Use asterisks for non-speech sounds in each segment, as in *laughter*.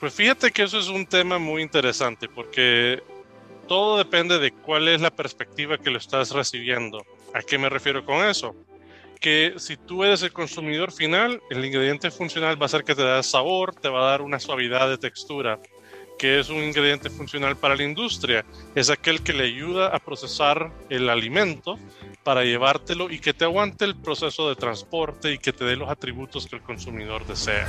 Pues fíjate que eso es un tema muy interesante porque todo depende de cuál es la perspectiva que lo estás recibiendo. ¿A qué me refiero con eso? Que si tú eres el consumidor final, el ingrediente funcional va a ser que te da sabor, te va a dar una suavidad de textura que es un ingrediente funcional para la industria. Es aquel que le ayuda a procesar el alimento para llevártelo y que te aguante el proceso de transporte y que te dé los atributos que el consumidor desea.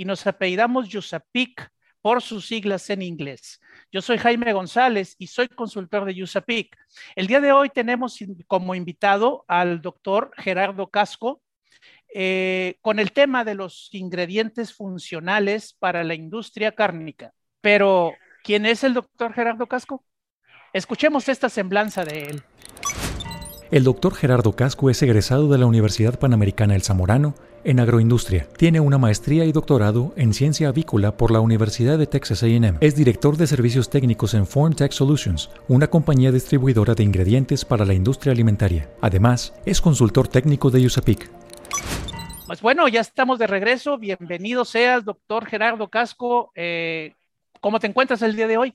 y nos apellidamos USAPIC por sus siglas en inglés. Yo soy Jaime González y soy consultor de USAPIC. El día de hoy tenemos como invitado al doctor Gerardo Casco, eh, con el tema de los ingredientes funcionales para la industria cárnica. Pero, ¿quién es el doctor Gerardo Casco? Escuchemos esta semblanza de él. El doctor Gerardo Casco es egresado de la Universidad Panamericana El Zamorano en agroindustria. Tiene una maestría y doctorado en ciencia avícola por la Universidad de Texas AM. Es director de servicios técnicos en Form Tech Solutions, una compañía distribuidora de ingredientes para la industria alimentaria. Además, es consultor técnico de USAPIC, pues bueno, ya estamos de regreso. Bienvenido seas, doctor Gerardo Casco. Eh, ¿Cómo te encuentras el día de hoy?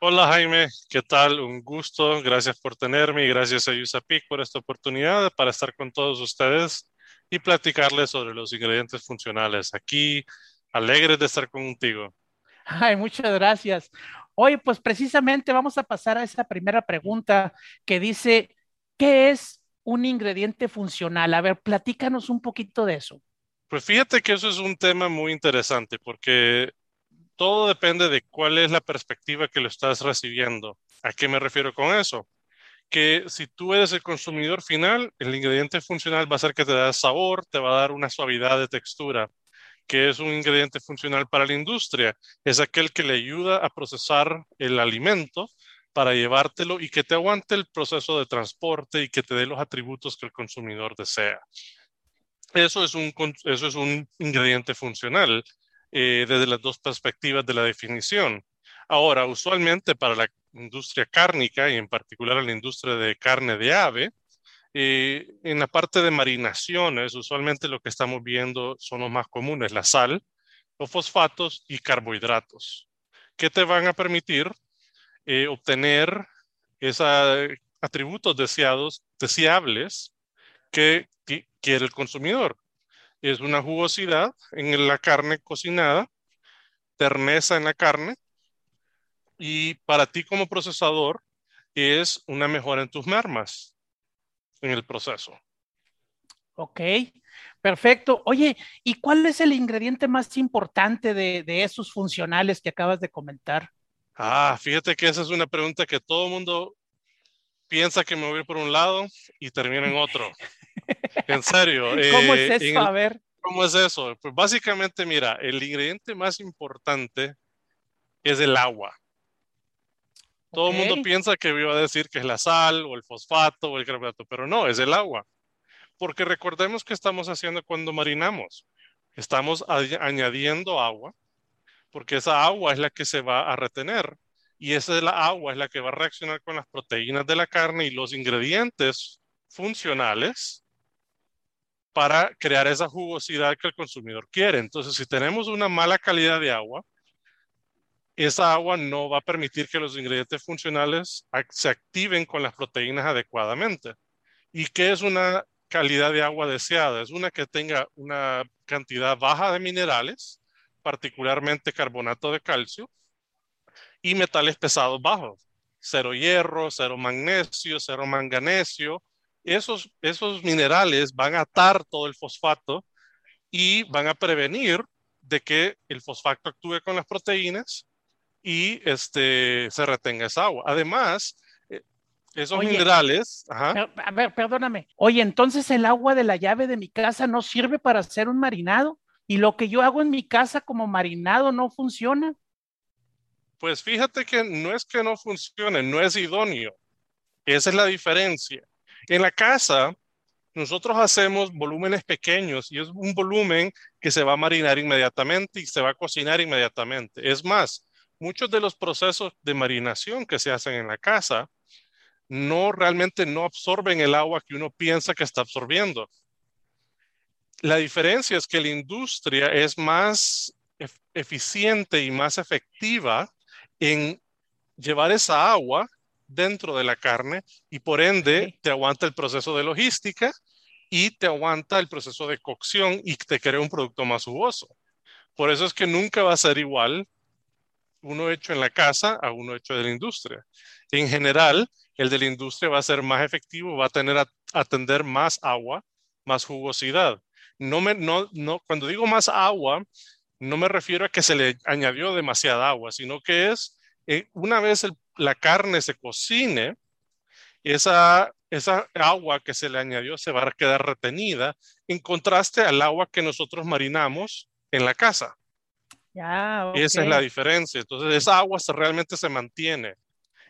Hola Jaime, ¿qué tal? Un gusto. Gracias por tenerme y gracias a USAPIC por esta oportunidad para estar con todos ustedes y platicarles sobre los ingredientes funcionales. Aquí, alegres de estar contigo. Ay, muchas gracias. Hoy, pues precisamente vamos a pasar a esa primera pregunta que dice, ¿qué es un ingrediente funcional. A ver, platícanos un poquito de eso. Pues fíjate que eso es un tema muy interesante porque todo depende de cuál es la perspectiva que lo estás recibiendo. ¿A qué me refiero con eso? Que si tú eres el consumidor final, el ingrediente funcional va a ser que te da sabor, te va a dar una suavidad de textura, que es un ingrediente funcional para la industria. Es aquel que le ayuda a procesar el alimento para llevártelo y que te aguante el proceso de transporte y que te dé los atributos que el consumidor desea. Eso es un, eso es un ingrediente funcional eh, desde las dos perspectivas de la definición. Ahora, usualmente para la industria cárnica y en particular la industria de carne de ave, eh, en la parte de marinaciones, usualmente lo que estamos viendo son los más comunes, la sal, los fosfatos y carbohidratos, que te van a permitir eh, obtener esos atributos deseados, deseables que, quiere el consumidor. Es una jugosidad en la carne cocinada, terneza en la carne y para ti como procesador es una mejora en tus mermas en el proceso. Ok, perfecto. Oye, ¿y cuál es el ingrediente más importante de, de esos funcionales que acabas de comentar? Ah, fíjate que esa es una pregunta que todo el mundo piensa que me voy a ir por un lado y termina en otro. *laughs* en serio. *laughs* ¿Cómo es eh, eso? a ver. ¿Cómo es eso? Pues básicamente, mira, el ingrediente más importante es el agua. Todo el mundo piensa que iba a decir que es la sal o el fosfato o el carbonato, pero no, es el agua. Porque recordemos que estamos haciendo cuando marinamos. Estamos añadiendo agua porque esa agua es la que se va a retener y esa es la agua es la que va a reaccionar con las proteínas de la carne y los ingredientes funcionales para crear esa jugosidad que el consumidor quiere. Entonces, si tenemos una mala calidad de agua, esa agua no va a permitir que los ingredientes funcionales se activen con las proteínas adecuadamente. ¿Y qué es una calidad de agua deseada? Es una que tenga una cantidad baja de minerales, particularmente carbonato de calcio, y metales pesados bajos, cero hierro, cero magnesio, cero manganesio. Esos, esos minerales van a atar todo el fosfato y van a prevenir de que el fosfato actúe con las proteínas y este, se retenga esa agua. Además, eh, esos minerales... A ver, perdóname. Oye, entonces el agua de la llave de mi casa no sirve para hacer un marinado. y lo que yo hago en mi casa como marinado no funciona. Pues fíjate que no es que no funcione, no es idóneo. Esa es la diferencia. En la casa, nosotros hacemos volúmenes pequeños y es un volumen que se va a marinar inmediatamente y se va a cocinar inmediatamente. Es más, muchos de los procesos de marinación que se hacen en la casa no realmente no absorben el agua que uno piensa que está absorbiendo. La diferencia es que la industria es más eficiente y más efectiva en llevar esa agua dentro de la carne y por ende te aguanta el proceso de logística y te aguanta el proceso de cocción y te crea un producto más jugoso. Por eso es que nunca va a ser igual uno hecho en la casa a uno hecho de la industria. En general, el de la industria va a ser más efectivo, va a tener a atender más agua, más jugosidad. No me, no, no, cuando digo más agua, no me refiero a que se le añadió demasiada agua, sino que es eh, una vez la carne se cocine, esa, esa agua que se le añadió se va a quedar retenida en contraste al agua que nosotros marinamos en la casa. Esa es la diferencia. Entonces, esa agua realmente se mantiene.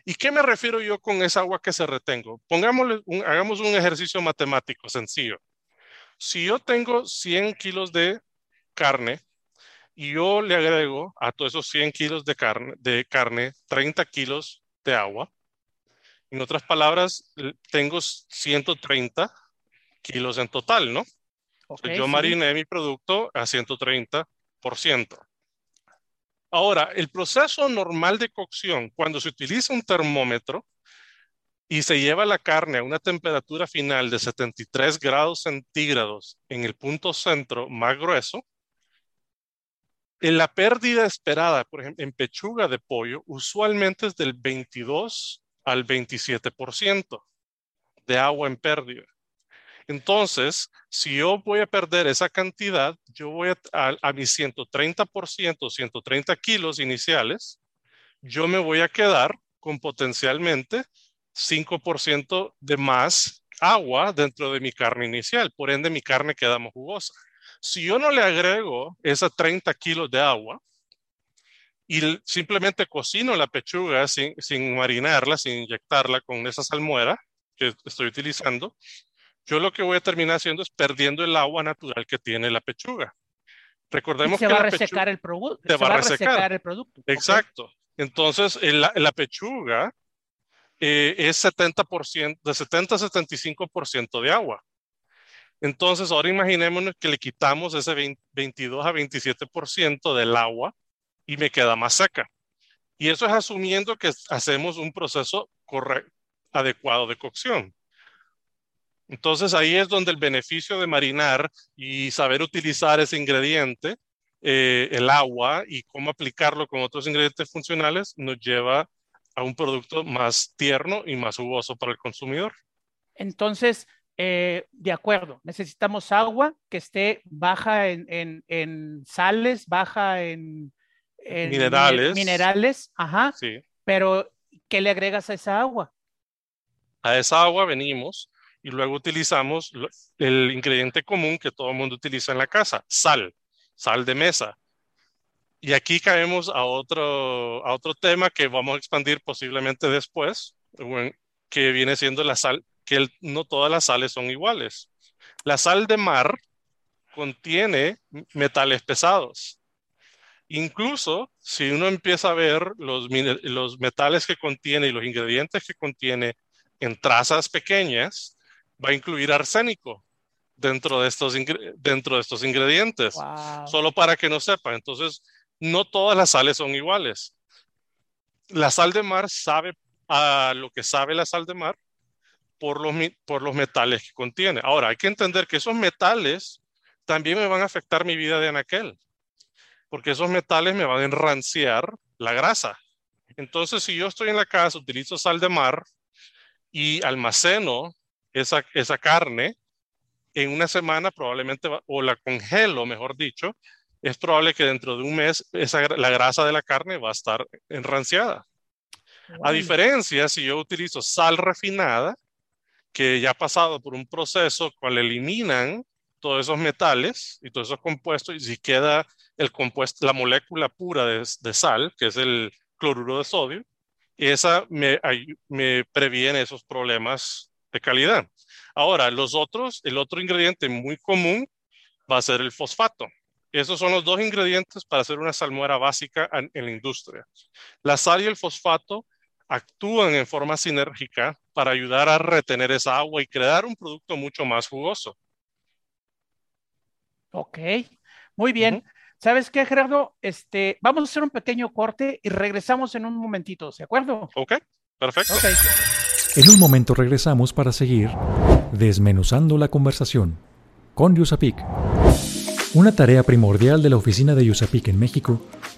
¿Y qué me refiero yo con esa agua que se retengo? Pongámosle hagamos un ejercicio matemático sencillo. Si yo tengo 100 kilos de carne y yo le agrego a todos esos 100 kilos de carne, de carne 30 kilos de agua, en otras palabras, tengo 130 kilos en total, ¿no? yo mariné mi producto a 130%. Ahora, el proceso normal de cocción, cuando se utiliza un termómetro y se lleva la carne a una temperatura final de 73 grados centígrados en el punto centro más grueso, en la pérdida esperada, por ejemplo, en pechuga de pollo, usualmente es del 22 al 27% de agua en pérdida. Entonces, si yo voy a perder esa cantidad, yo voy a, a, mis 130%, 130 kilos iniciales, yo me voy a quedar con potencialmente 5% de más agua dentro de mi carne inicial. Por ende, mi carne queda más jugosa. Si yo no le agrego esas 30 kilos de agua y simplemente cocino la pechuga sin, sin marinarla, sin inyectarla con esa salmuera que estoy utilizando, yo lo que voy a terminar haciendo es perdiendo el agua natural que tiene la pechuga. Recordemos se que va a resecar el producto. Se, va a resecar el producto. Exacto. Entonces, la, la pechuga eh, es 70%, de 70 a 75% de agua. Entonces, ahora imaginémonos que le quitamos ese 22 a 27% del agua y me queda más seca. Y eso es asumiendo que hacemos un proceso correcto, adecuado de cocción. Entonces ahí es donde el beneficio de marinar y saber utilizar ese ingrediente, eh, el agua, y cómo aplicarlo con otros ingredientes funcionales, nos lleva a un producto más tierno y más jugoso para el consumidor. Entonces, eh, de acuerdo, necesitamos agua que esté baja en, en, sales, baja en, minerales. Minerales, ajá. Sí. Pero, ¿qué le agregas a esa agua? A esa agua venimos y luego utilizamos el ingrediente común que todo el mundo utiliza en la casa, sal, sal de mesa. Y aquí caemos a otro, a otro tema que vamos a expandir posiblemente después, que viene siendo la sal, que no todas las sales son iguales. La sal de mar contiene metales pesados. Incluso si uno empieza a ver los, los metales que contiene y los ingredientes que contiene en trazas pequeñas, va a incluir arsénico dentro de estos, dentro de estos ingredientes. Solo para que no sepa. Entonces, no todas las sales son iguales. La sal de mar sabe a lo que sabe la sal de mar por los, por los metales que contiene. Ahora, hay que entender que esos metales también me van a afectar mi vida de anaquel, porque esos metales me van a enranciar la grasa. Entonces, si yo estoy en la casa, utilizo sal de mar y almaceno esa, esa carne en una semana probablemente, o la congelo, mejor dicho, es probable que dentro de un mes esa, la grasa de la carne va a estar enranciada. A diferencia, si yo utilizo sal refinada, que ya ha pasado por un proceso cual eliminan todos esos metales y todos esos compuestos y si queda el compuesto, la molécula pura de, sal, que es el cloruro de sodio, y esa me, previene esos problemas de calidad. Ahora, los otros, el otro ingrediente muy común va a ser el fosfato. Esos son los dos ingredientes para hacer una salmuera básica en la industria. La sal y el fosfato actúan en forma sinérgica para ayudar a retener esa agua y crear un producto mucho más jugoso. Ok, muy bien. ¿Sabes qué, Gerardo? Este, vamos a hacer un pequeño corte y regresamos en un momentito, ¿de acuerdo? Ok, perfecto. En un momento regresamos para seguir desmenuzando la conversación con Yusapik. Una tarea primordial de la oficina de USAPIC en México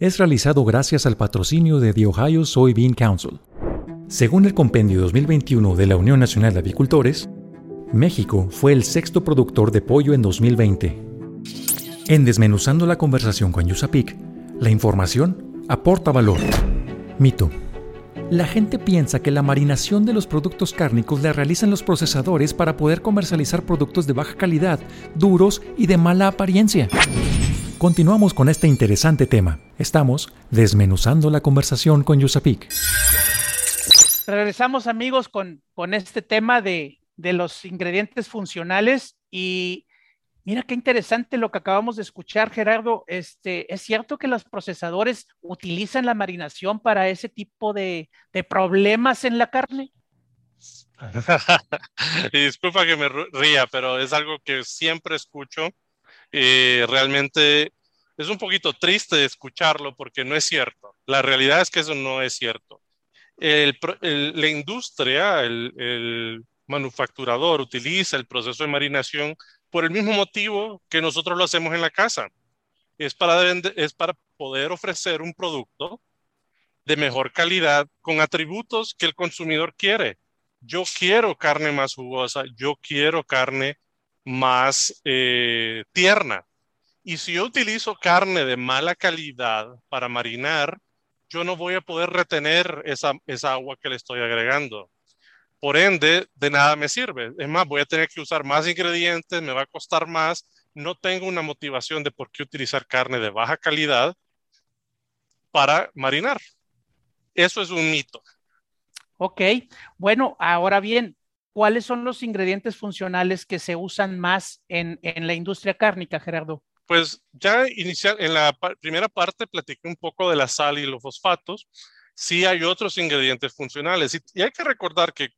es realizado gracias al patrocinio de The Ohio Soybean Council. Según el compendio 2021 de la Unión Nacional de Avicultores, México fue el sexto productor de pollo en 2020. En Desmenuzando la conversación con USAPIC, la información aporta valor. Mito. La gente piensa que la marinación de los productos cárnicos la realizan los procesadores para poder comercializar productos de baja calidad, duros y de mala apariencia. Continuamos con este interesante tema. Estamos desmenuzando la conversación con Yusapik. Regresamos amigos con, con este tema de, de los ingredientes funcionales y Mira qué interesante lo que acabamos de escuchar, Gerardo. Este, ¿Es cierto que los procesadores utilizan la marinación para ese tipo de, problemas en la carne? *laughs* disculpa que me ría, pero es algo que siempre escucho. Y realmente es un poquito triste escucharlo porque no es cierto. La realidad es que eso no es cierto. la industria, el manufacturador utiliza el proceso de marinación por el mismo motivo que nosotros lo hacemos en la casa. Es para, es para poder ofrecer un producto de mejor calidad con atributos que el consumidor quiere. Yo quiero carne más jugosa, yo quiero carne más eh, tierna. Y si yo utilizo carne de mala calidad para marinar, yo no voy a poder retener esa, esa agua que le estoy agregando. Por ende, de nada me sirve. Es más, voy a tener que usar más ingredientes, me va a costar más. No tengo una motivación de por qué utilizar carne de baja calidad para marinar. Eso es un mito. Ok, bueno, ahora bien, ¿cuáles son los ingredientes funcionales que se usan más en, la industria cárnica, Gerardo? Pues ya inicial, en la primera parte platiqué un poco de la sal y los fosfatos. Sí hay otros ingredientes funcionales y hay que recordar que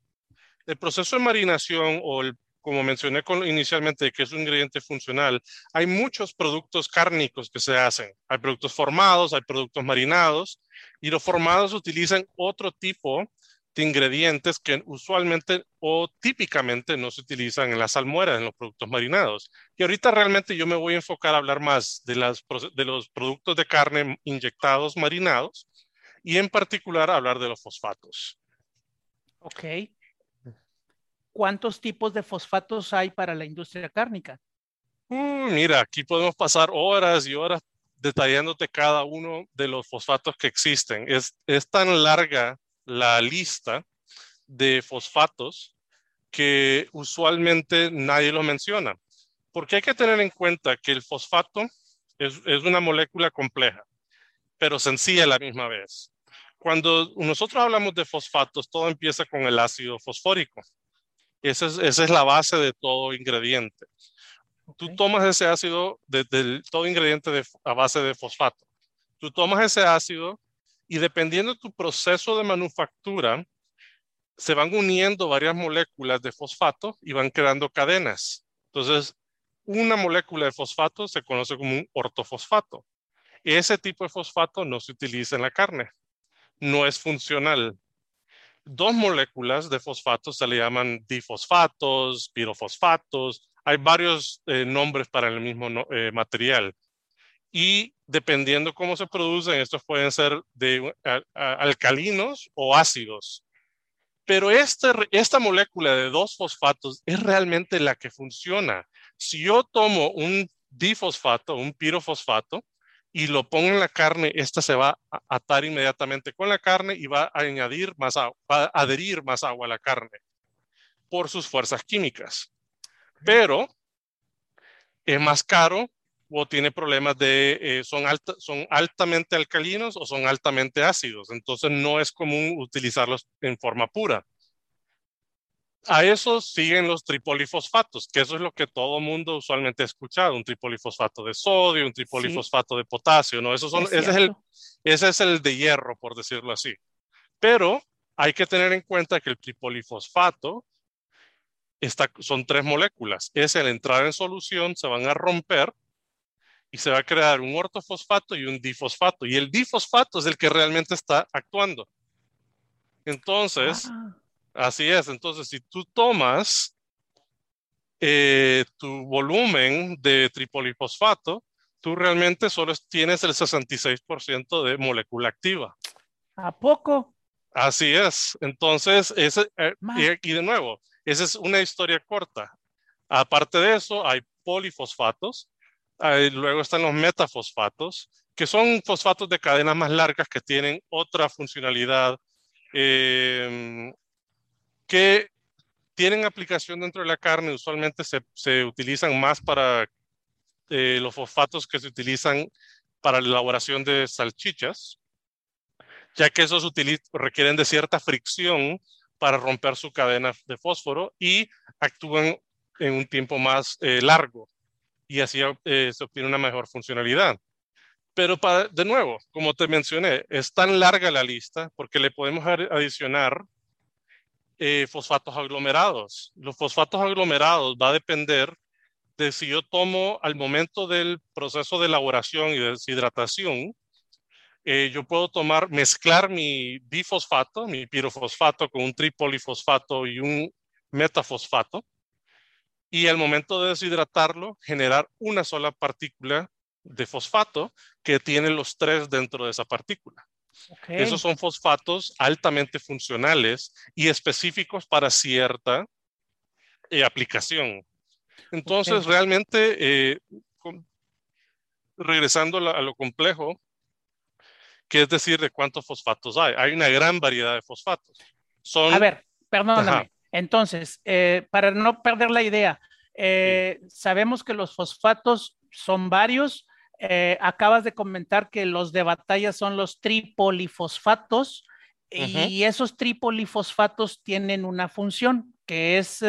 el proceso de marinación o el, como mencioné inicialmente, que es un ingrediente funcional, hay muchos productos cárnicos que se hacen. Hay productos formados, hay productos marinados, y los formados utilizan otro tipo de ingredientes que usualmente o típicamente no se utilizan en la salmuera, en los productos marinados. Y ahorita realmente yo me voy a enfocar a hablar más de, las, de los productos de carne inyectados marinados y en particular hablar de los fosfatos. Ok. ¿cuántos tipos de fosfatos hay para la industria cárnica? Mm, mira, aquí podemos pasar horas y horas detallándote cada uno de los fosfatos que existen. Es, es tan larga la lista de fosfatos que usualmente nadie lo menciona. Porque hay que tener en cuenta que el fosfato es, es una molécula compleja, pero sencilla a la misma vez. Cuando nosotros hablamos de fosfatos, todo empieza con el ácido fosfórico. Esa es, la base de todo ingrediente. Tú tomas ese ácido, de, todo ingrediente a base de fosfato. Tú tomas ese ácido y dependiendo de tu proceso de manufactura, se van uniendo varias moléculas de fosfato y van creando cadenas. Entonces, una molécula de fosfato se conoce como un ortofosfato. Ese tipo de fosfato no se utiliza en la carne. No es funcional dos moléculas de fosfatos se le llaman difosfatos, pirofosfatos. Hay varios eh, nombres para el mismo eh, material. Y dependiendo cómo se producen, estos pueden ser de alcalinos o ácidos. Pero esta, esta molécula de dos fosfatos es realmente la que funciona. Si yo tomo un difosfato, un pirofosfato, y lo pongo en la carne, esta se va a atar inmediatamente con la carne y va a añadir más agua, va a adherir más agua a la carne por sus fuerzas químicas. Pero es más caro o tiene problemas de, eh, son, son altamente alcalinos o son altamente ácidos. Entonces no es común utilizarlos en forma pura. A eso siguen los tripolifosfatos, que eso es lo que todo mundo usualmente ha escuchado, un tripolifosfato de sodio, un tripolifosfato de potasio, ¿no? Esos son, ese, es el, ese es el de hierro, por decirlo así. Pero hay que tener en cuenta que el tripolifosfato está, son tres moléculas. Es el entrar en solución, se van a romper y se va a crear un ortofosfato y un difosfato. Y el difosfato es el que realmente está actuando. Entonces, ah. así es. Entonces, si tú tomas eh, tu volumen de tripolifosfato, tú realmente solo tienes el 66% de molécula activa. ¿A poco? Así es. Entonces, ese, eh, y, y de nuevo, esa es una historia corta. Aparte de eso, hay polifosfatos, luego están los metafosfatos, que son fosfatos de cadenas más largas que tienen otra funcionalidad, em, que tienen aplicación dentro de la carne. Usualmente se, utilizan más para eh, los fosfatos que se utilizan para la elaboración de salchichas, ya que esos requieren de cierta fricción para romper su cadena de fósforo y actúan en un tiempo más eh, largo y así eh, se obtiene una mejor funcionalidad. Pero para, de nuevo, como te mencioné, es tan larga la lista porque le podemos adicionar eh, fosfatos aglomerados. Los fosfatos aglomerados va a depender de si yo tomo al momento del proceso de elaboración y de deshidratación, eh, yo puedo tomar, mezclar mi difosfato, mi pirofosfato con un tripolifosfato y un metafosfato y al momento de deshidratarlo, generar una sola partícula de fosfato que tiene los tres dentro de esa partícula. Esos son fosfatos altamente funcionales y específicos para cierta eh, aplicación. Entonces, realmente, eh, regresando a lo complejo, que es decir, de cuántos fosfatos hay. Hay una gran variedad de fosfatos. Son... A ver, perdóname. Entonces, eh, para no perder la idea, eh, sabemos que los fosfatos son varios. Eh, acabas de comentar que los de batalla son los tripolifosfatos y esos tripolifosfatos tienen una función que es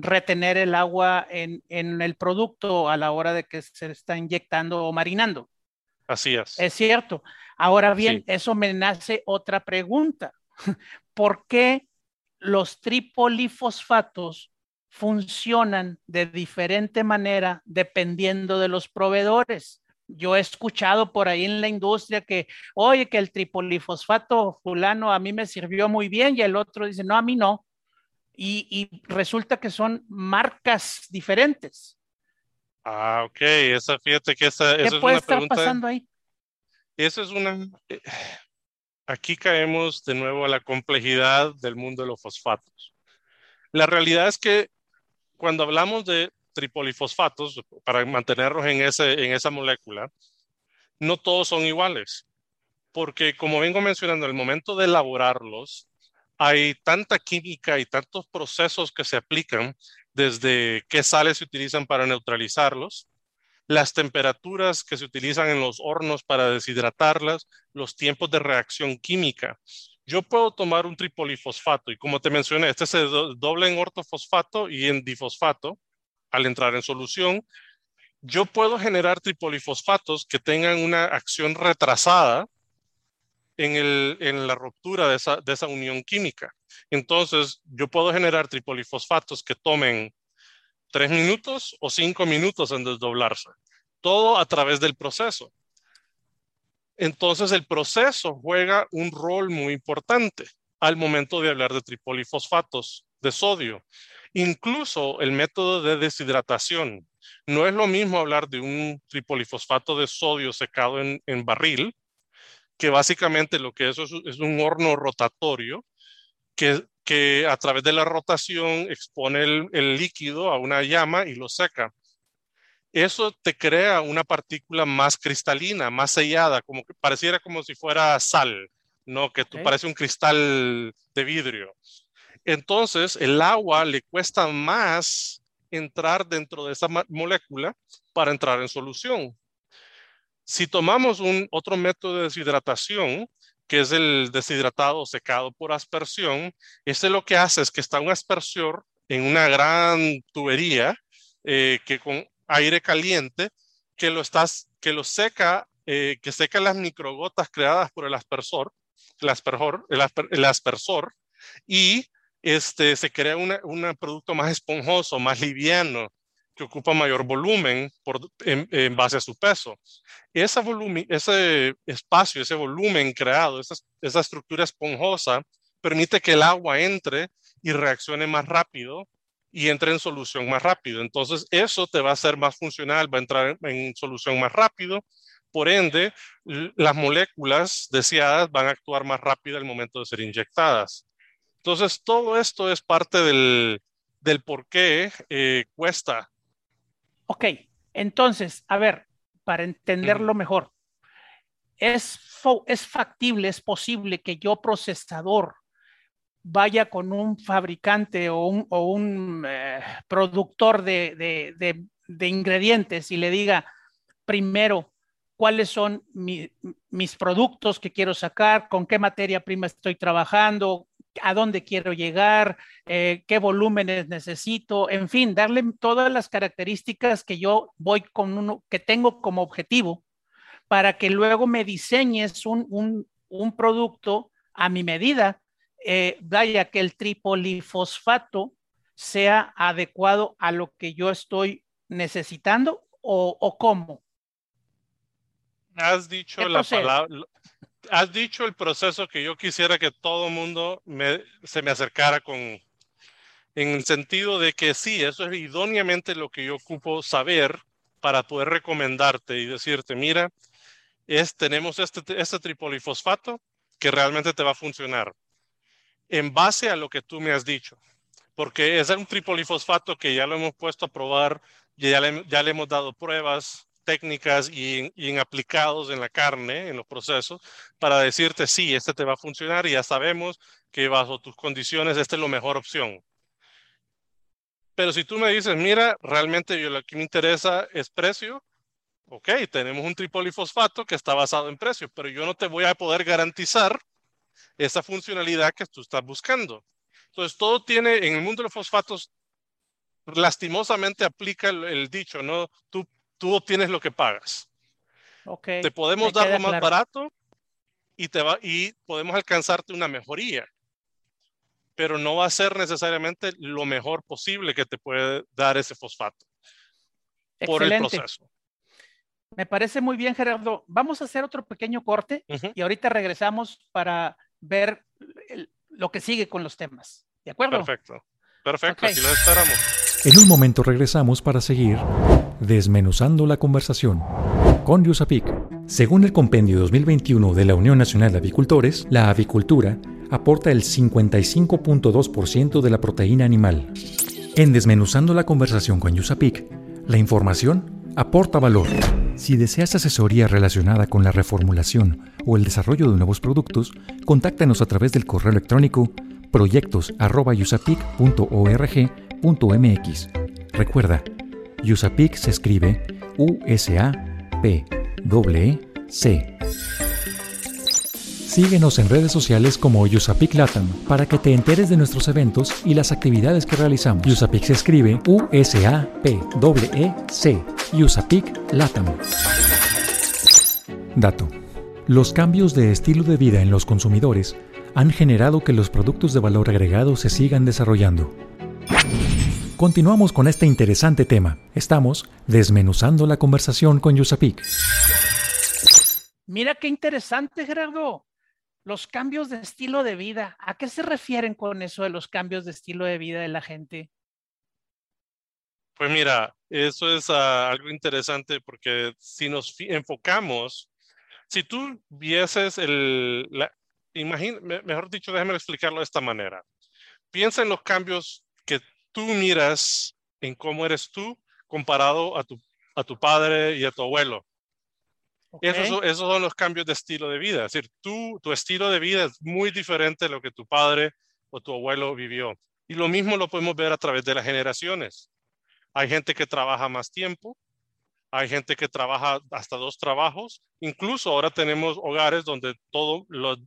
retener el agua en, el producto a la hora de que se está inyectando o marinando. Así es. Es cierto. Ahora bien, eso me nace otra pregunta. *laughs* ¿Por qué los tripolifosfatos funcionan de diferente manera dependiendo de los proveedores? Yo he escuchado por ahí en la industria que, oye, que el tripolifosfato fulano a mí me sirvió muy bien y el otro dice, no, a mí no. Y, resulta que son marcas diferentes. Ah, ok. Esa, fíjate que esa, ¿Qué puede estar pasando ahí? Eso es una... Aquí caemos de nuevo a la complejidad del mundo de los fosfatos. La realidad es que cuando hablamos de tripolifosfatos, para mantenerlos en, ese, en esa molécula, no todos son iguales, porque como vengo mencionando, el momento de elaborarlos, hay tanta química y tantos procesos que se aplican, desde qué sales se utilizan para neutralizarlos, las temperaturas que se utilizan en los hornos para deshidratarlas, los tiempos de reacción química. Yo puedo tomar un tripolifosfato y como te mencioné, este se doble en ortofosfato y en difosfato al entrar en solución. Yo puedo generar tripolifosfatos que tengan una acción retrasada en, el, en la ruptura de esa, de esa unión química. Entonces, yo puedo generar tripolifosfatos que tomen tres minutos o cinco minutos en desdoblarse. Todo a través del proceso. Entonces el proceso juega un rol muy importante al momento de hablar de tripolifosfatos de sodio. Incluso el método de deshidratación. No es lo mismo hablar de un tripolifosfato de sodio secado en, barril, que básicamente lo que es es un horno rotatorio que, que a través de la rotación expone el, el líquido a una llama y lo seca eso te crea una partícula más cristalina, más sellada, como que pareciera como si fuera sal, ¿no? Que tú parece un cristal de vidrio. Entonces, el agua le cuesta más entrar dentro de esa molécula para entrar en solución. Si tomamos un otro método de deshidratación, que es el deshidratado secado por aspersión, ese lo que hace es que está un aspersor en una gran tubería eh, que con aire caliente que lo, estás, que lo seca, eh, que seca las microgotas creadas por el aspersor, el, aspersor y este, se crea un producto más esponjoso, más liviano, que ocupa mayor volumen por, en, base a su peso. Ese, volumen, ese espacio, ese volumen creado, esa, esa estructura esponjosa, permite que el agua entre y reaccione más rápido y entre en solución más rápido. Entonces, eso te va a hacer más funcional, va a entrar en solución más rápido. Por ende, las moléculas deseadas van a actuar más rápido al momento de ser inyectadas. Entonces, todo esto es parte del, del por qué eh, cuesta. Ok, entonces, a ver, para entenderlo mejor, ¿es, ¿es factible, es posible que yo procesador vaya con un fabricante o un, eh, productor de, ingredientes y le diga primero cuáles son mis productos que quiero sacar, con qué materia prima estoy trabajando, a dónde quiero llegar, eh, qué volúmenes necesito, en fin, darle todas las características que yo voy con uno, que tengo como objetivo para que luego me diseñes un, un producto a mi medida eh, vaya que el tripolifosfato sea adecuado a lo que yo estoy necesitando o, cómo? Has dicho la palabra, has dicho el proceso que yo quisiera que todo el mundo se me acercara con, en el sentido de que sí, eso es idóneamente lo que yo ocupo saber para poder recomendarte y decirte, mira, es, tenemos este, este tripolifosfato que realmente te va a funcionar en base a lo que tú me has dicho, porque es un tripolifosfato que ya lo hemos puesto a probar, ya le, ya le hemos dado pruebas técnicas y, y en aplicados en la carne, en los procesos, para decirte, sí, este te va a funcionar y ya sabemos que bajo tus condiciones esta es la mejor opción. Pero si tú me dices, mira, realmente yo lo que me interesa es precio, ok, tenemos un tripolifosfato que está basado en precio, pero yo no te voy a poder garantizar esa funcionalidad que tú estás buscando. Entonces, todo tiene, en el mundo de los fosfatos, lastimosamente aplica el, dicho, ¿no? Tú, tú obtienes lo que pagas. Okay, te podemos dar lo más barato y, te va, y podemos alcanzarte una mejoría, pero no va a ser necesariamente lo mejor posible que te puede dar ese fosfato por el proceso. Me parece muy bien, Gerardo. Vamos a hacer otro pequeño corte y ahorita regresamos para ver lo que sigue con los temas. ¿De acuerdo? Perfecto. Perfecto, aquí lo esperamos. En un momento regresamos para seguir desmenuzando la conversación con Yusapik. Según el compendio 2021 de la Unión Nacional de Avicultores, la avicultura aporta el 55.2% de la proteína animal. En Desmenuzando la conversación con Yusapik, la información aporta valor. Si deseas asesoría relacionada con la reformulación o el desarrollo de nuevos productos, contáctanos a través del correo electrónico proyectos@usapic.org.mx. Recuerda, USAPIC se escribe U S A P E C. Síguenos en redes sociales como Usapic Latam para que te enteres de nuestros eventos y las actividades que realizamos. Usapic se escribe U S A P E C. Usapic Latam. Dato. Los cambios de estilo de vida en los consumidores han generado que los productos de valor agregado se sigan desarrollando. Continuamos con este interesante tema. Estamos desmenuzando la conversación con Usapic. Mira qué interesante, Gerardo. Los cambios de estilo de vida. ¿A qué se refieren con eso de los cambios de estilo de vida de la gente? Pues mira, eso es ah, algo interesante porque si nos enfocamos, si tú vieses el, la, mejor dicho, déjame explicarlo de esta manera. Piensa en los cambios que tú miras en cómo eres tú comparado a tu, a tu padre y a tu abuelo. Esos, esos, son los cambios de estilo de vida. Es decir, tú, tu estilo de vida es muy diferente de lo que tu padre o tu abuelo vivió. Y lo mismo lo podemos ver a través de las generaciones. Hay gente que trabaja más tiempo, hay gente que trabaja hasta dos trabajos, incluso ahora tenemos hogares donde todo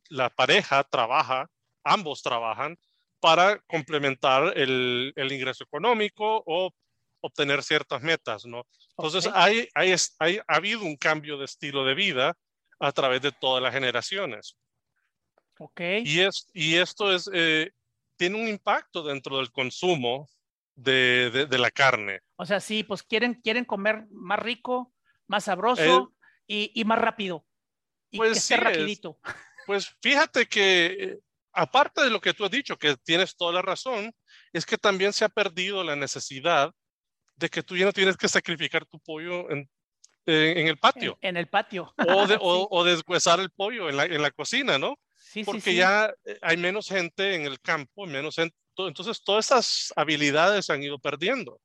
la pareja trabaja, ambos trabajan para complementar el, el ingreso económico o obtener ciertas metas, ¿no? Entonces, hay, hay, hay, ha habido un cambio de estilo de vida a través de todas las generaciones. Ok. Y, es, y esto es, eh, tiene un impacto dentro del consumo de, de, la carne. O sea, sí, pues quieren, quieren comer más rico, más sabroso y, y, más rápido. Y pues que esté rapidito. *laughs* pues fíjate que, eh, aparte de lo que tú has dicho, que tienes toda la razón, es que también se ha perdido la necesidad de que tú ya no tienes que sacrificar tu pollo en, en, el patio. En, el patio. O, de, *laughs* o, deshuesar el pollo en la, en la cocina, ¿no? Sí, Porque ya eh, hay menos gente en el campo, menos gente. Entonces, todas esas habilidades se han ido perdiendo.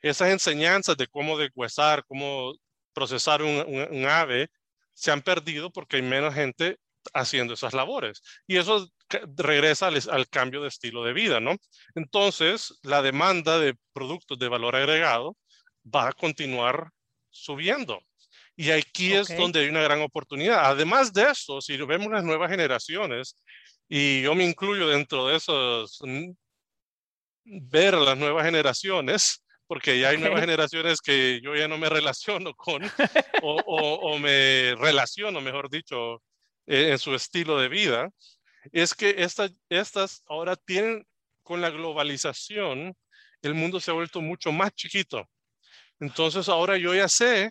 Esas enseñanzas de cómo deshuesar, cómo procesar un, un, ave, se han perdido porque hay menos gente haciendo esas labores. Y eso regresa al, al, cambio de estilo de vida, ¿no? Entonces, la demanda de productos de valor agregado va a continuar subiendo. Y aquí es donde hay una gran oportunidad. Además de eso, si vemos las nuevas generaciones, y yo me incluyo dentro de esos, ver a las nuevas generaciones, porque ya hay nuevas generaciones que yo ya no me *laughs* relaciono con, o, o, me relaciono, mejor dicho, eh, en su estilo de vida, es que estas, estas ahora tienen, con la globalización, el mundo se ha vuelto mucho más chiquito. Entonces ahora yo ya sé,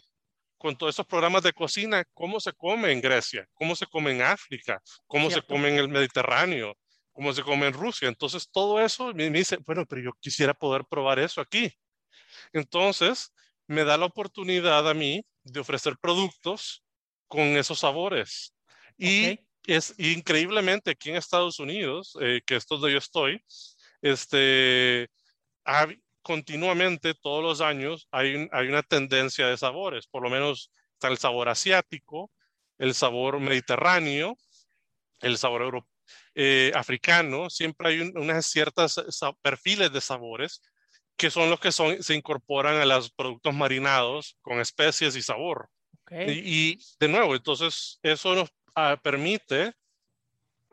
con todos esos programas de cocina, cómo se come en Grecia, cómo se come en África, cómo se come en el Mediterráneo, cómo se come en Rusia. Entonces todo eso me, me dice, bueno, pero yo quisiera poder probar eso aquí. Entonces me da la oportunidad a mí de ofrecer productos con esos sabores. Y es increíblemente aquí en Estados Unidos, eh, que es donde yo estoy, este, continuamente todos los años hay, hay una tendencia de sabores, por lo menos está el sabor asiático, el sabor mediterráneo, el sabor eh, africano, siempre hay unas ciertas perfiles de sabores que son los que son, se incorporan a los productos marinados con especies y sabor. Y, y, de nuevo, entonces eso nos permite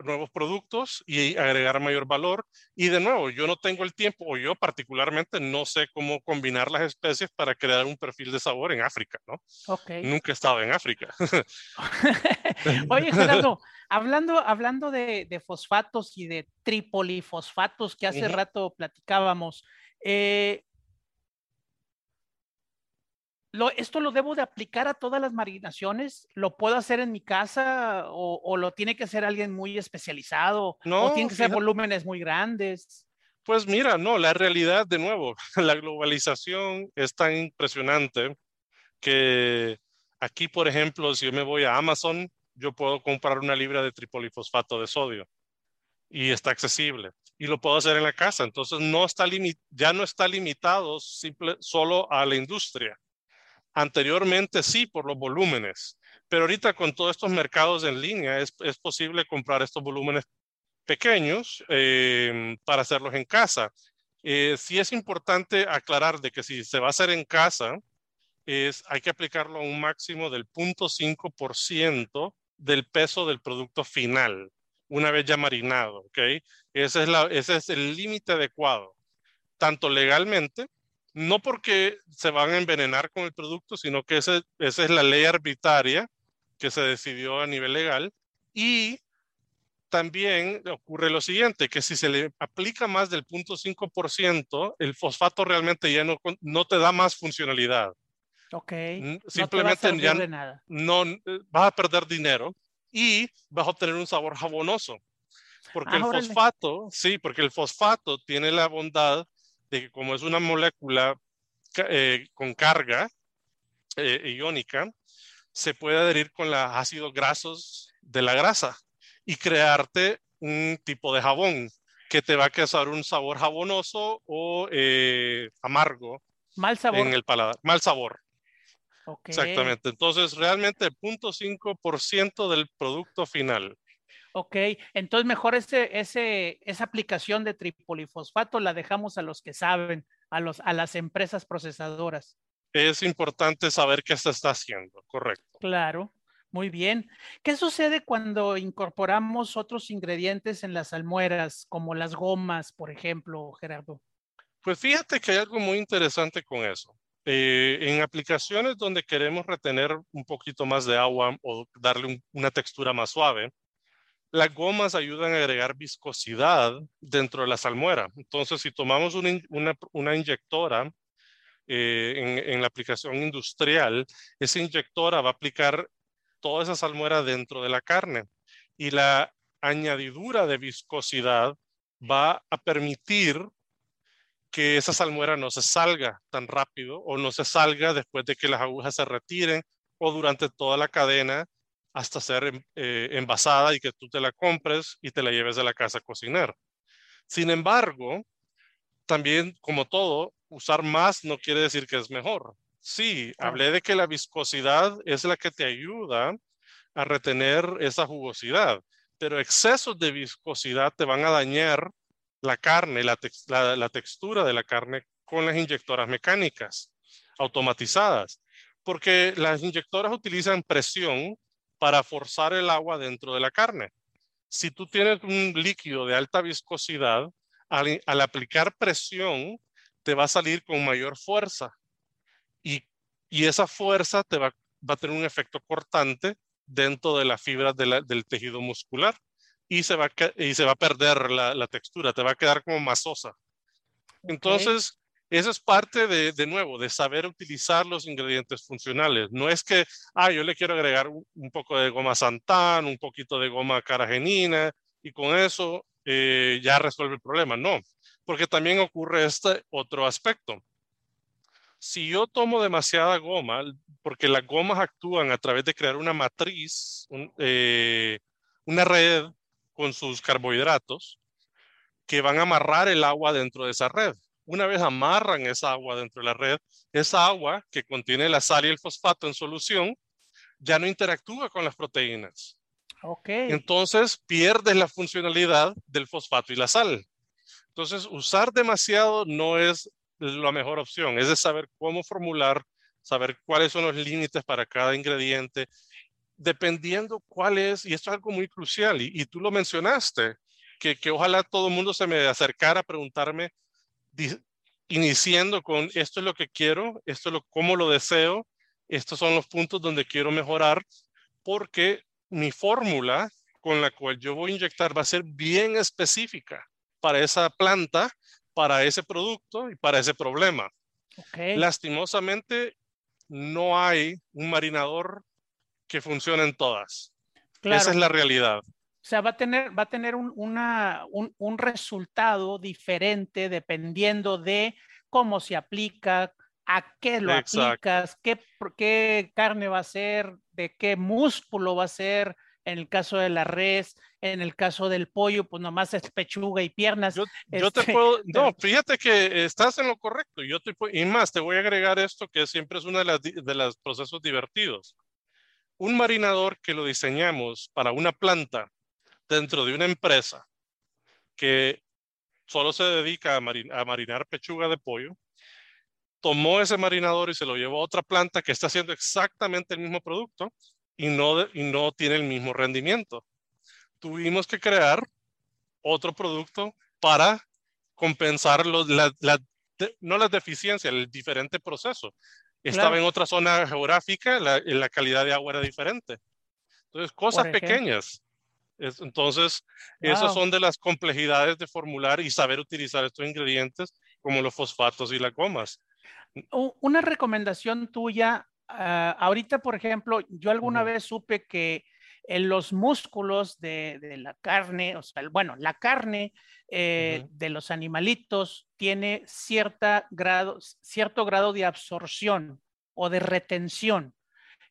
nuevos productos y agregar mayor valor. Y de nuevo, yo no tengo el tiempo, o yo particularmente no sé cómo combinar las especies para crear un perfil de sabor en África, ¿no? Okay. Nunca he estado en África. *laughs* Oye, Gerardo, hablando, hablando de, de, fosfatos y de tripolifosfatos que hace rato platicábamos, eh, ¿Esto lo debo de aplicar a todas las marinaciones? ¿Lo puedo hacer en mi casa o, lo tiene que hacer alguien muy especializado? No, ¿O tiene que ser volúmenes muy grandes? Pues mira, no, la realidad de nuevo, *laughs* la globalización es tan impresionante que aquí, por ejemplo, si yo me voy a Amazon, yo puedo comprar una libra de tripolifosfato de sodio y está accesible y lo puedo hacer en la casa. Entonces no está ya no está limitado simple, solo a la industria. Anteriormente sí, por los volúmenes, pero ahorita con todos estos mercados en línea es, es posible comprar estos volúmenes pequeños eh, para hacerlos en casa. Eh, sí es importante aclarar de que si se va a hacer en casa, es, hay que aplicarlo a un máximo del 0.5% del peso del producto final, una vez ya marinado, ¿ok? Ese es el límite adecuado, tanto legalmente no porque se van a envenenar con el producto, sino que esa es la ley arbitraria que se decidió a nivel legal. Y también ocurre lo siguiente, que si se le aplica más del 0.5%, el fosfato realmente ya no, no te da más funcionalidad. Ok. Simplemente no ya nada. no vas a perder dinero y vas a obtener un sabor jabonoso. Porque el fosfato, sí, porque el fosfato tiene la bondad de que como es una molécula eh, con carga eh, iónica se puede adherir con los ácidos grasos de la grasa y crearte un tipo de jabón que te va a causar un sabor jabonoso o eh, amargo. Mal sabor. En el paladar. Mal sabor. Exactamente. Entonces, realmente el 0.5% del producto final. Ok, entonces mejor ese, ese, esa aplicación de tripolifosfato la dejamos a los que saben, a, los, a las empresas procesadoras. Es importante saber qué se está haciendo, correcto. Claro, muy bien. ¿Qué sucede cuando incorporamos otros ingredientes en las almueras, como las gomas, por ejemplo, Gerardo? Pues fíjate que hay algo muy interesante con eso. Eh, en aplicaciones donde queremos retener un poquito más de agua o darle una textura más suave, las gomas ayudan a agregar viscosidad dentro de la salmuera. Entonces, si tomamos una, inyectora eh, en, la aplicación industrial, esa inyectora va a aplicar toda esa salmuera dentro de la carne y la añadidura de viscosidad va a permitir que esa salmuera no se salga tan rápido o no se salga después de que las agujas se retiren o durante toda la cadena hasta ser eh, envasada y que tú te la compres y te la lleves de la casa a cocinar. Sin embargo, también como todo, usar más no quiere decir que es mejor. Sí, hablé de que la viscosidad es la que te ayuda a retener esa jugosidad, pero excesos de viscosidad te van a dañar la carne, la, la textura de la carne con las inyectoras mecánicas automatizadas, porque las inyectoras utilizan presión para forzar el agua dentro de la carne. Si tú tienes un líquido de alta viscosidad, al, aplicar presión, te va a salir con mayor fuerza. Y, esa fuerza te va, a tener un efecto cortante dentro de las fibras del tejido muscular y se va, y se va a perder la, textura, te va a quedar como masosa. Entonces, eso es parte de, de nuevo, de saber utilizar los ingredientes funcionales. No es que, ah, yo le quiero agregar un, poco de goma santán, un poquito de goma caragenina, y con eso eh, ya resuelve el problema. No, porque también ocurre este otro aspecto. Si yo tomo demasiada goma, porque las gomas actúan a través de crear una matriz, eh, una red con sus carbohidratos, que van a amarrar el agua dentro de esa red una vez amarran esa agua dentro de la red, esa agua que contiene la sal y el fosfato en solución ya no interactúa con las proteínas. Ok. Entonces pierdes la funcionalidad del fosfato y la sal. Entonces usar demasiado no es la mejor opción, es de saber cómo formular, saber cuáles son los límites para cada ingrediente, dependiendo cuál es, y esto es algo muy crucial, y, tú lo mencionaste, que, que ojalá todo el mundo se me acercara a preguntarme iniciando con esto es lo que quiero, esto es lo, cómo lo deseo, estos son los puntos donde quiero mejorar, porque mi fórmula con la cual yo voy a inyectar va a ser bien específica para esa planta, para ese producto y para ese problema. Lastimosamente, no hay un marinador que funcione en todas. Esa es la realidad. O sea, va a tener, va a tener un, una, un, resultado diferente dependiendo de cómo se aplica, a qué lo aplicas, qué, qué carne va a ser, de qué músculo va a ser, en el caso de la res, en el caso del pollo, pues nomás es pechuga y piernas. Yo, te este, puedo, no, *laughs* fíjate que estás en lo correcto. Yo te, y más, te voy a agregar esto que siempre es uno de, las, de los procesos divertidos. Un marinador que lo diseñamos para una planta dentro de una empresa que solo se dedica a, marinar pechuga de pollo, tomó ese marinador y se lo llevó a otra planta que está haciendo exactamente el mismo producto y no, y no tiene el mismo rendimiento. Tuvimos que crear otro producto para compensar los, no las deficiencias, el diferente proceso. Estaba en otra zona geográfica, la, la calidad de agua era diferente. Entonces, cosas pequeñas entonces, esas son de las complejidades de formular y saber utilizar estos ingredientes como los fosfatos y las gomas. Una recomendación tuya, ah, ahorita, por ejemplo, yo alguna vez supe que en los músculos de, la carne, o sea, bueno, la carne eh, de los animalitos tiene cierta grado, cierto grado de absorción o de retención.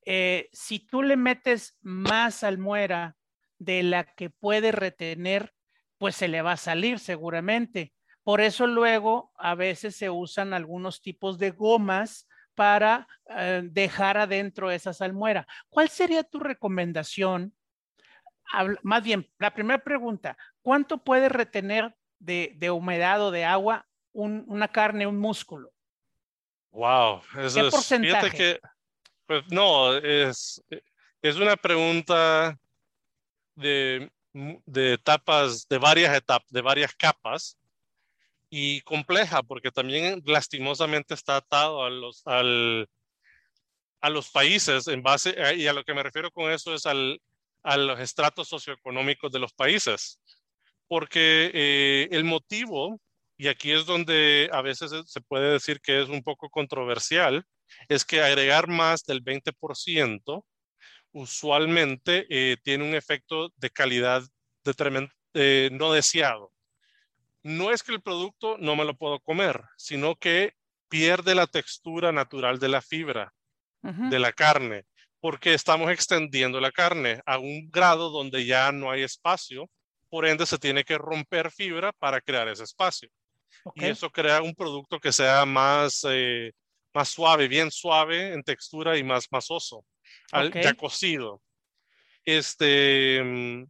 Eh, si tú le metes más almuera de la que puede retener, pues se le va a salir seguramente. Por eso luego a veces se usan algunos tipos de gomas para eh, dejar adentro esa salmuera. ¿Cuál sería tu recomendación? más bien, la primera pregunta, ¿cuánto puede retener de, humedad o de agua una carne, un músculo? Wow, eso ¿Qué es, porcentaje? que, pues no, es, es una pregunta de, de etapas, de varias etapas, de varias capas y compleja porque también lastimosamente está atado a los, al, a los países en base, eh, y a lo que me refiero con eso es al, a los estratos socioeconómicos de los países. Porque eh, el motivo, y aquí es donde a veces se puede decir que es un poco controversial, es que agregar más del 20% usualmente eh, tiene un efecto de calidad de no deseado. No es que el producto no me lo puedo comer, sino que pierde la textura natural de la fibra, de la carne, porque estamos extendiendo la carne a un grado donde ya no hay espacio, por ende se tiene que romper fibra para crear ese espacio. Y eso crea un producto que sea más, eh, más suave, bien suave en textura y más masoso, ya cocido. Este, mm,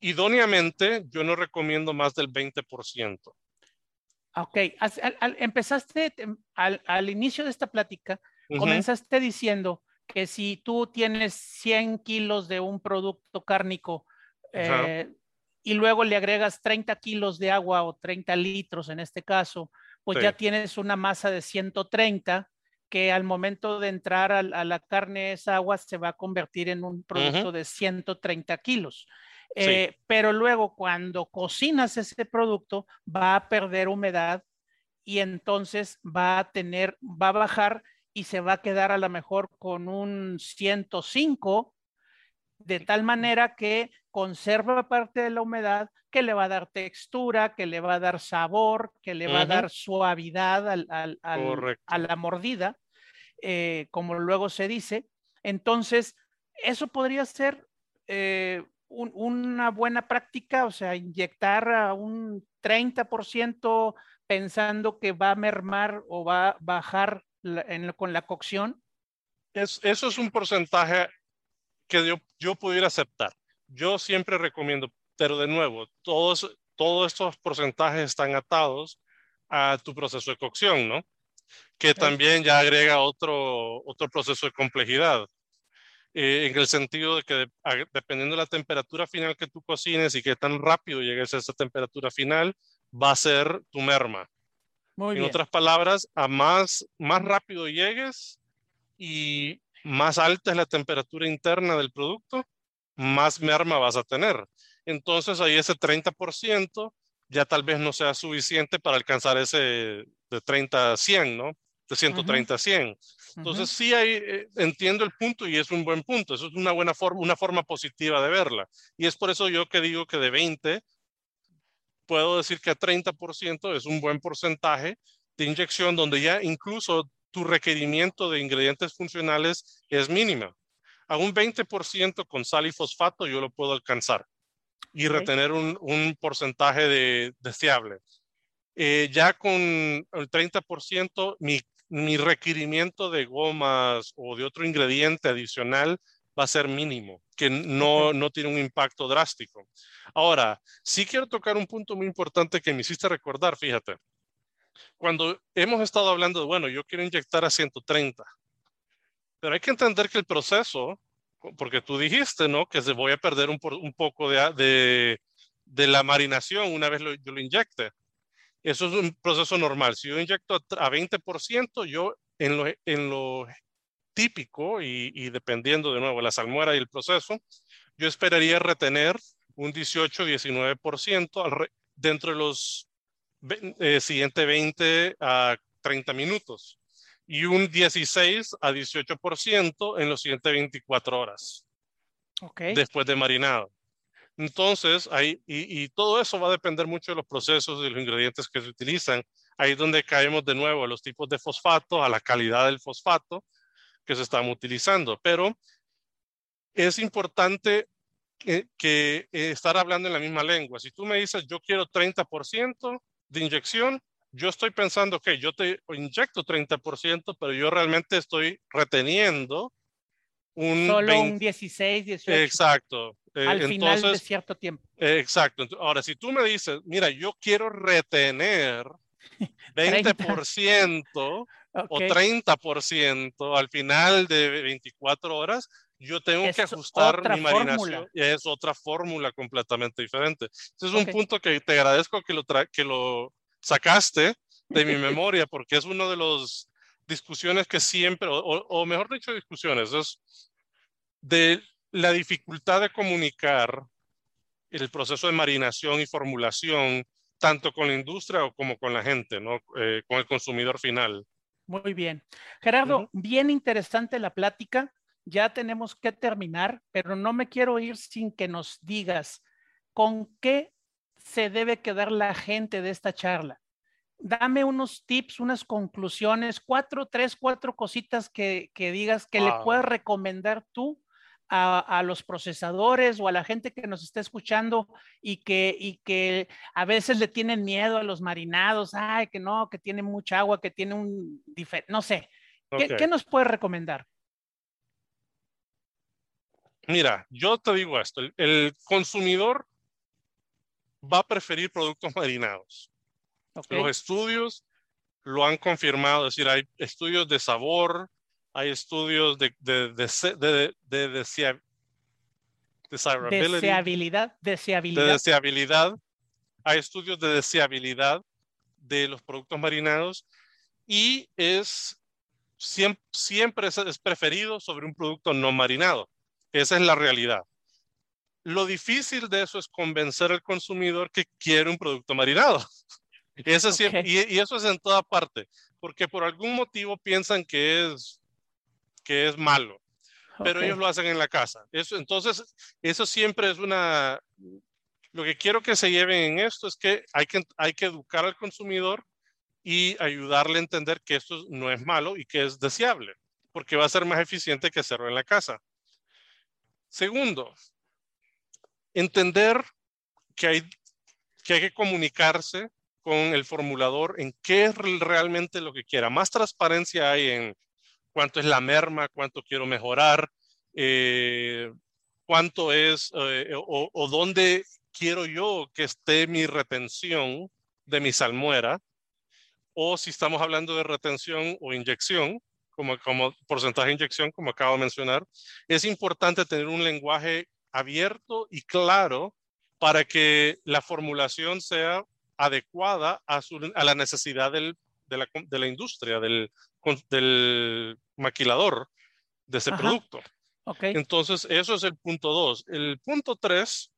idóneamente yo no recomiendo más del 20%. Ok, empezaste al, inicio de esta plática, comenzaste diciendo que si tú tienes 100 kilos de un producto cárnico eh, y luego le agregas 30 kilos de agua o 30 litros en este caso, pues ya tienes una masa de 130 que al momento de entrar a, la carne esa agua se va a convertir en un producto de 130 kilos. Eh, pero luego cuando cocinas ese producto va a perder humedad y entonces va a tener, va a bajar y se va a quedar a lo mejor con un 105 de tal manera que conserva parte de la humedad, que le va a dar textura, que le va a dar sabor, que le va a dar suavidad a la mordida, eh, como luego se dice. Entonces, eso podría ser eh, una buena práctica, o sea, inyectar a un 30% pensando que va a mermar o va a bajar con la cocción? Es, eso es un porcentaje que yo, yo pudiera aceptar. Yo siempre recomiendo, pero de nuevo, todos, todos estos porcentajes están atados a tu proceso de cocción, ¿no? Que también ya agrega otro, otro proceso de complejidad. Eh, en el sentido de que dependiendo de la temperatura final que tú cocines y qué tan rápido llegues a esa temperatura final, va a ser tu merma. en otras palabras, a más, más rápido llegues y más alta es la temperatura interna del producto, más merma vas a tener. Entonces ahí ese 30% ya tal vez no sea suficiente para alcanzar ese de 30 a 100, ¿no? De 130 a 100. Entonces, sí hay, eh, entiendo el punto y es un buen punto. Eso es una buena forma, una forma positiva de verla. Y es por eso yo que digo que de 20, puedo decir que a 30% es un buen porcentaje de inyección donde ya incluso tu requerimiento de ingredientes funcionales es mínima. A un 20% con sal y fosfato yo lo puedo alcanzar y retener un, un porcentaje de, deseable. Eh, ya con el 30%, mi mi requerimiento de gomas o de otro ingrediente adicional va a ser mínimo, que no, no tiene un impacto drástico. Ahora, sí quiero tocar un punto muy importante que me hiciste recordar, fíjate. Cuando hemos estado hablando de, bueno, yo quiero inyectar a 130, pero hay que entender que el proceso, porque tú dijiste, ¿no? Que se voy a perder un, un poco de, de, de, la marinación una vez yo lo inyecte. Eso es un proceso normal. Si yo inyecto a 20%, yo en lo, en lo típico y, dependiendo de nuevo la salmuera y el proceso, yo esperaría retener un 18-19% dentro de los eh, siguientes 20 a 30 minutos y un 16 a 18% en los siguientes 24 horas. después de marinado. Entonces, ahí, y, todo eso va a depender mucho de los procesos y los ingredientes que se utilizan. Ahí es donde caemos de nuevo a los tipos de fosfato, a la calidad del fosfato que se están utilizando. Pero es importante que, que eh, estar hablando en la misma lengua. Si tú me dices, yo quiero 30% de inyección, yo estoy pensando que yo te inyecto 30%, pero yo realmente estoy reteniendo un... Solo un 16, 18. Exacto. Eh, al final de cierto tiempo. exacto. Ahora, si tú me dices, mira, yo quiero retener *laughs* 20% o 30% al final de 24 horas, yo tengo que ajustar mi marinación y es otra fórmula completamente diferente. Ese es un punto que te agradezco que lo, que lo sacaste de mi *laughs* memoria porque es uno de los discusiones que siempre, o, mejor dicho, discusiones, es de la dificultad de comunicar el proceso de marinación y formulación tanto con la industria como con la gente, ¿no? Eh, con el consumidor final. Muy bien. Gerardo, bien interesante la plática. Ya tenemos que terminar, pero no me quiero ir sin que nos digas con qué se debe quedar la gente de esta charla. Dame unos tips, unas conclusiones, cuatro, tres, cuatro cositas que, digas que le puedas recomendar tú a, los procesadores o a la gente que nos está escuchando y que, y que a veces le tienen miedo a los marinados, ay, que no, que tiene mucha agua, que tiene un, no sé. ¿Qué, nos puede recomendar? Mira, yo te digo esto, el, consumidor va a preferir productos marinados. Los estudios lo han confirmado, es decir, hay estudios de sabor, hay estudios de, de, de, de deseabilidad, deseabilidad. deseabilidad. Hay estudios de deseabilidad de los productos marinados y es siempre, siempre es, preferido sobre un producto no marinado. Esa es la realidad. Lo difícil de eso es convencer al consumidor que quiere un producto marinado. *laughs* Eso y, y, eso es en toda parte, porque por algún motivo piensan que es que es malo, pero ellos lo hacen en la casa. Eso, entonces, eso siempre es una... Lo que quiero que se lleven en esto es que hay que, hay que educar al consumidor y ayudarle a entender que esto no es malo y que es deseable, porque va a ser más eficiente que hacerlo en la casa. Segundo, entender que hay que, comunicarse con el formulador en qué es realmente lo que quiera. Más transparencia hay en cuánto es la merma, cuánto quiero mejorar, eh, cuánto es eh, o, dónde quiero yo que esté mi retención de mi salmuera, o si estamos hablando de retención o inyección, como, como porcentaje de inyección, como acabo de mencionar, es importante tener un lenguaje abierto y claro para que la formulación sea adecuada a, a la necesidad del, de, la, de, la, industria, del, del maquilador de ese producto. Okay. Entonces, eso es el punto dos. El punto tres,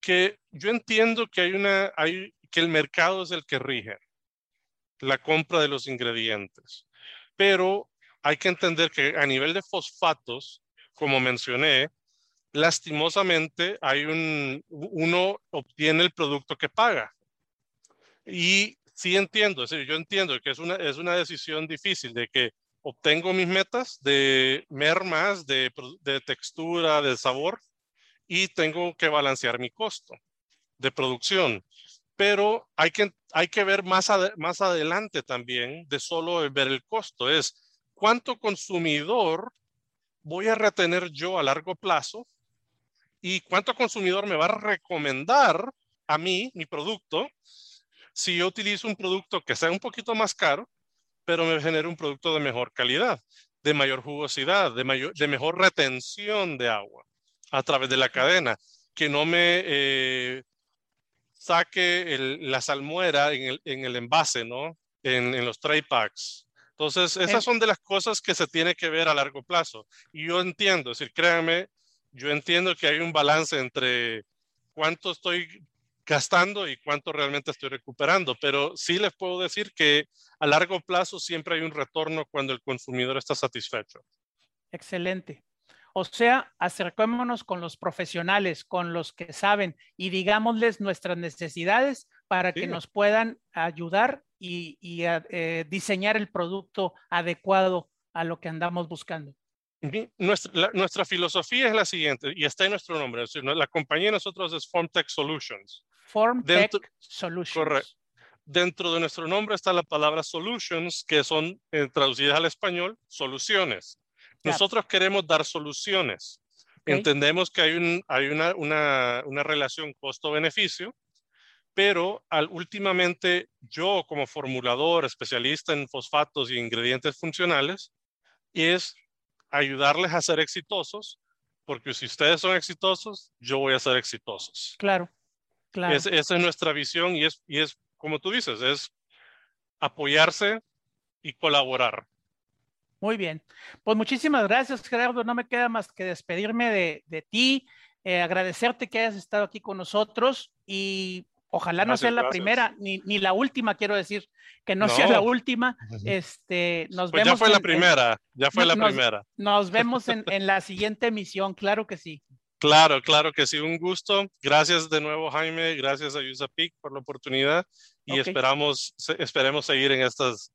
que yo entiendo que hay una, hay, que el mercado es el que rige la compra de los ingredientes, pero hay que entender que a nivel de fosfatos, como mencioné, lastimosamente hay un, uno obtiene el producto que paga. Y sí entiendo, es decir, yo entiendo que es una, es una decisión difícil de que obtengo mis metas de mermas, de, de textura, de sabor, y tengo que balancear mi costo de producción. Pero hay que, hay que ver más, más adelante también de solo ver el costo. Es cuánto consumidor voy a retener yo a largo plazo y cuánto consumidor me va a recomendar a mí, mi producto, si yo utilizo un producto que sea un poquito más caro, pero me genere un producto de mejor calidad, de mayor jugosidad, de, mayor, de mejor retención de agua a través de la cadena, que no me eh, saque la salmuera en el, en el, envase, ¿no? En, en los tray packs. Entonces, esas son de las cosas que se tiene que ver a largo plazo. Y yo entiendo, es decir, créanme, yo entiendo que hay un balance entre cuánto estoy gastando y cuánto realmente estoy recuperando. Pero sí les puedo decir que a largo plazo siempre hay un retorno cuando el consumidor está satisfecho. Excelente. O sea, acercémonos con los profesionales, con los que saben y digámosles nuestras necesidades para que nos puedan ayudar y, eh, diseñar el producto adecuado a lo que andamos buscando. Nuestra, nuestra, filosofía es la siguiente, y está en nuestro nombre. La compañía de nosotros es FormTech Solutions. FormTech Solutions. Correcto. Dentro de nuestro nombre está la palabra solutions, que son eh, traducidas al español, soluciones. Nosotros queremos dar soluciones. Entendemos que hay, un, hay una, una, una relación costo-beneficio, pero al, últimamente yo como formulador, especialista en fosfatos y ingredientes funcionales, es ayudarles a ser exitosos, porque si ustedes son exitosos, yo voy a ser exitosos. Claro, claro. esa es nuestra visión y es, y es, como tú dices, es apoyarse y colaborar. Muy bien. Pues muchísimas gracias, Gerardo. No me queda más que despedirme de, de ti, eh, agradecerte que hayas estado aquí con nosotros y ojalá no sea la primera ni, ni, la última, quiero decir, que no, sea la última. Este, nos pues vemos. Ya fue la primera, ya fue la primera. Nos vemos en, *laughs* en la siguiente emisión, claro que sí. Claro, claro que sí, un gusto. Gracias de nuevo, Jaime. Gracias a USAPIC por la oportunidad y esperamos, esperemos seguir en estas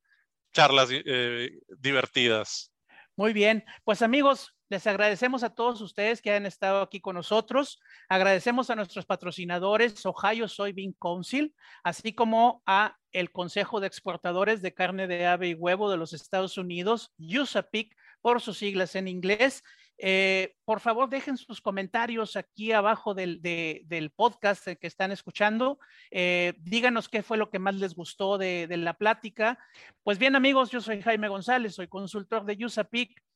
charlas eh, divertidas. Muy bien, pues amigos, les agradecemos a todos ustedes que han estado aquí con nosotros. Agradecemos a nuestros patrocinadores, Ohio Soybean Council, así como a el Consejo de Exportadores de Carne de Ave y Huevo de los Estados Unidos, USAPIC, por sus siglas en inglés, eh, por favor, dejen sus comentarios aquí abajo del, podcast que están escuchando. Eh, díganos qué fue lo que más les gustó de, la plática. Pues bien, amigos, yo soy Jaime González, soy consultor de USAPIC